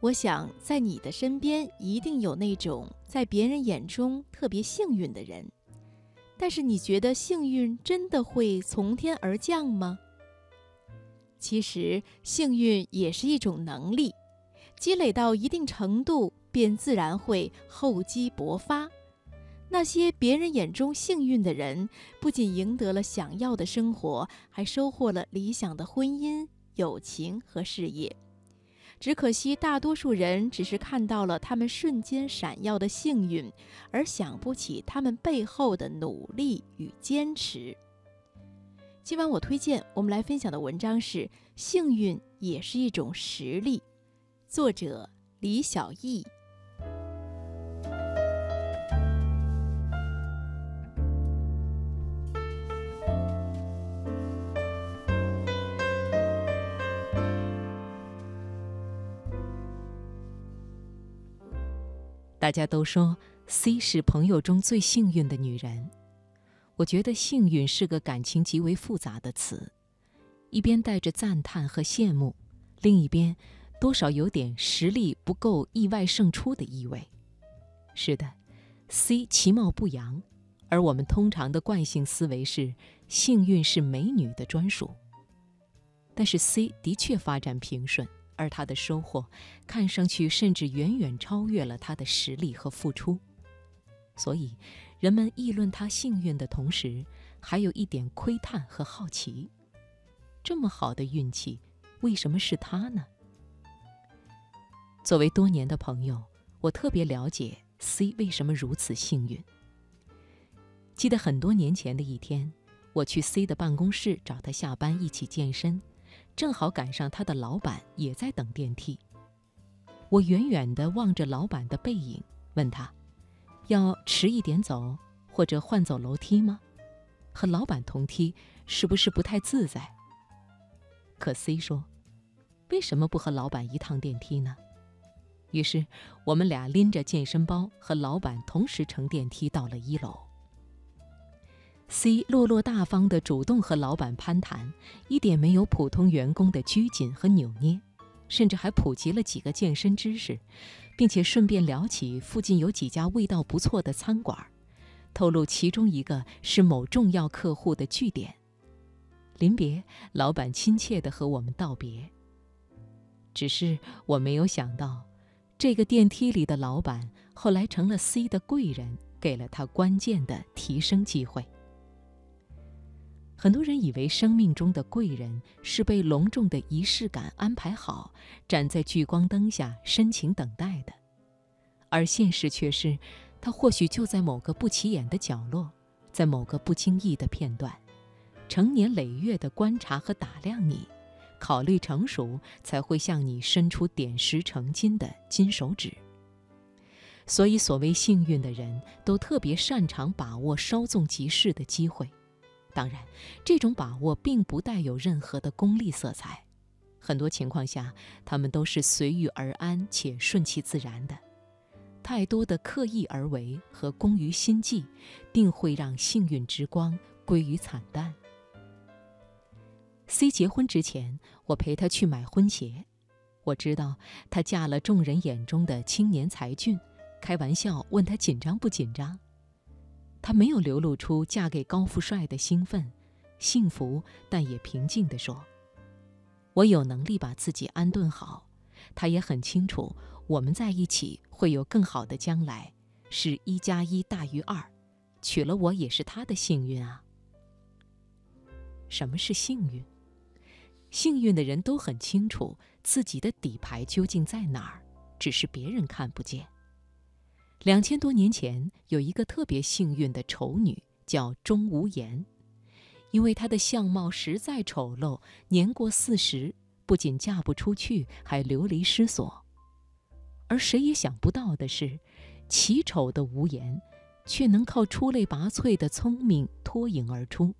我想，在你的身边一定有那种在别人眼中特别幸运的人，但是你觉得幸运真的会从天而降吗？其实，幸运也是一种能力，积累到一定程度，便自然会厚积薄发。那些别人眼中幸运的人，不仅赢得了想要的生活，还收获了理想的婚姻、友情和事业。只可惜，大多数人只是看到了他们瞬间闪耀的幸运，而想不起他们背后的努力与坚持。今晚我推荐我们来分享的文章是《幸运也是一种实力》，作者李小艺。大家都说 C 是朋友中最幸运的女人，我觉得幸运是个感情极为复杂的词，一边带着赞叹和羡慕，另一边多少有点实力不够、意外胜出的意味。是的，C 其貌不扬，而我们通常的惯性思维是幸运是美女的专属，但是 C 的确发展平顺。而他的收获，看上去甚至远远超越了他的实力和付出，所以人们议论他幸运的同时，还有一点窥探和好奇：这么好的运气，为什么是他呢？作为多年的朋友，我特别了解 C 为什么如此幸运。记得很多年前的一天，我去 C 的办公室找他下班一起健身。正好赶上他的老板也在等电梯，我远远地望着老板的背影，问他：“要迟一点走，或者换走楼梯吗？和老板同梯是不是不太自在？”可 C 说：“为什么不和老板一趟电梯呢？”于是我们俩拎着健身包和老板同时乘电梯到了一楼。C 落落大方地主动和老板攀谈，一点没有普通员工的拘谨和扭捏，甚至还普及了几个健身知识，并且顺便聊起附近有几家味道不错的餐馆，透露其中一个是某重要客户的据点。临别，老板亲切地和我们道别。只是我没有想到，这个电梯里的老板后来成了 C 的贵人，给了他关键的提升机会。很多人以为生命中的贵人是被隆重的仪式感安排好，站在聚光灯下深情等待的，而现实却是，他或许就在某个不起眼的角落，在某个不经意的片段，成年累月的观察和打量你，考虑成熟，才会向你伸出点石成金的金手指。所以，所谓幸运的人，都特别擅长把握稍纵即逝的机会。当然，这种把握并不带有任何的功利色彩，很多情况下，他们都是随遇而安且顺其自然的。太多的刻意而为和功于心计，定会让幸运之光归于惨淡。C 结婚之前，我陪她去买婚鞋，我知道她嫁了众人眼中的青年才俊，开玩笑问她紧张不紧张。她没有流露出嫁给高富帅的兴奋、幸福，但也平静地说：“我有能力把自己安顿好。”她也很清楚，我们在一起会有更好的将来，是一加一大于二，娶了我也是她的幸运啊。什么是幸运？幸运的人都很清楚自己的底牌究竟在哪儿，只是别人看不见。两千多年前，有一个特别幸运的丑女，叫钟无艳。因为她的相貌实在丑陋，年过四十，不仅嫁不出去，还流离失所。而谁也想不到的是，奇丑的无言，却能靠出类拔萃的聪明脱颖而出。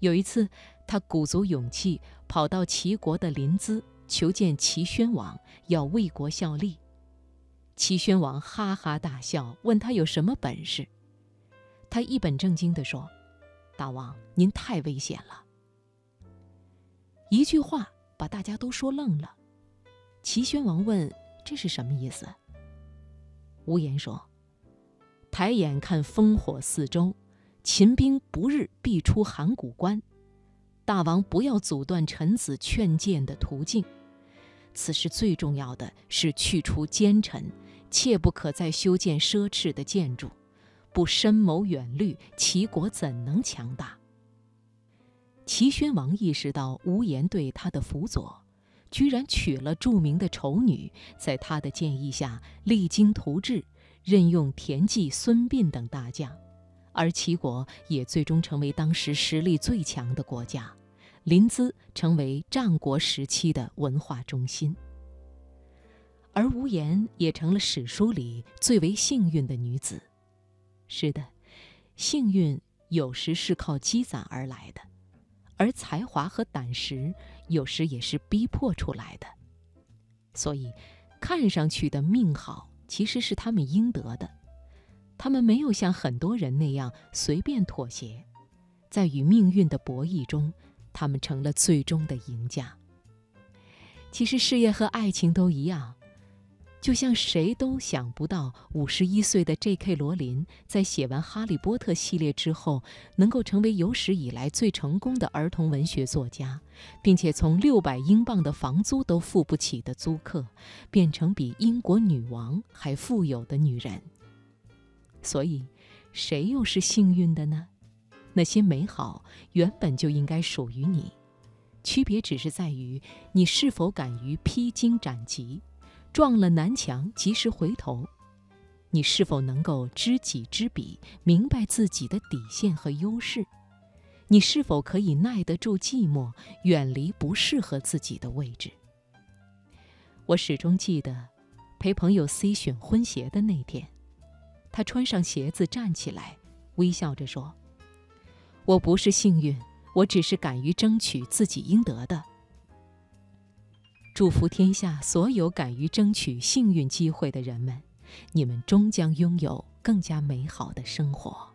有一次，她鼓足勇气跑到齐国的临淄，求见齐宣王，要为国效力。齐宣王哈哈大笑，问他有什么本事。他一本正经地说：“大王，您太危险了。”一句话把大家都说愣了。齐宣王问：“这是什么意思？”无言说：“抬眼看烽火四周，秦兵不日必出函谷关。大王不要阻断臣子劝谏的途径。此时最重要的是去除奸臣，切不可再修建奢侈的建筑。不深谋远虑，齐国怎能强大？”齐宣王意识到无言对他的辅佐。居然娶了著名的丑女，在他的建议下励精图治，任用田忌、孙膑等大将，而齐国也最终成为当时实力最强的国家，临淄成为战国时期的文化中心。而无言也成了史书里最为幸运的女子。是的，幸运有时是靠积攒而来的。而才华和胆识有时也是逼迫出来的，所以看上去的命好其实是他们应得的。他们没有像很多人那样随便妥协，在与命运的博弈中，他们成了最终的赢家。其实事业和爱情都一样。就像谁都想不到，五十一岁的 J.K. 罗琳在写完《哈利波特》系列之后，能够成为有史以来最成功的儿童文学作家，并且从六百英镑的房租都付不起的租客，变成比英国女王还富有的女人。所以，谁又是幸运的呢？那些美好原本就应该属于你，区别只是在于你是否敢于披荆斩棘。撞了南墙，及时回头。你是否能够知己知彼，明白自己的底线和优势？你是否可以耐得住寂寞，远离不适合自己的位置？我始终记得，陪朋友 C 选婚鞋的那天，他穿上鞋子站起来，微笑着说：“我不是幸运，我只是敢于争取自己应得的。”祝福天下所有敢于争取幸运机会的人们，你们终将拥有更加美好的生活。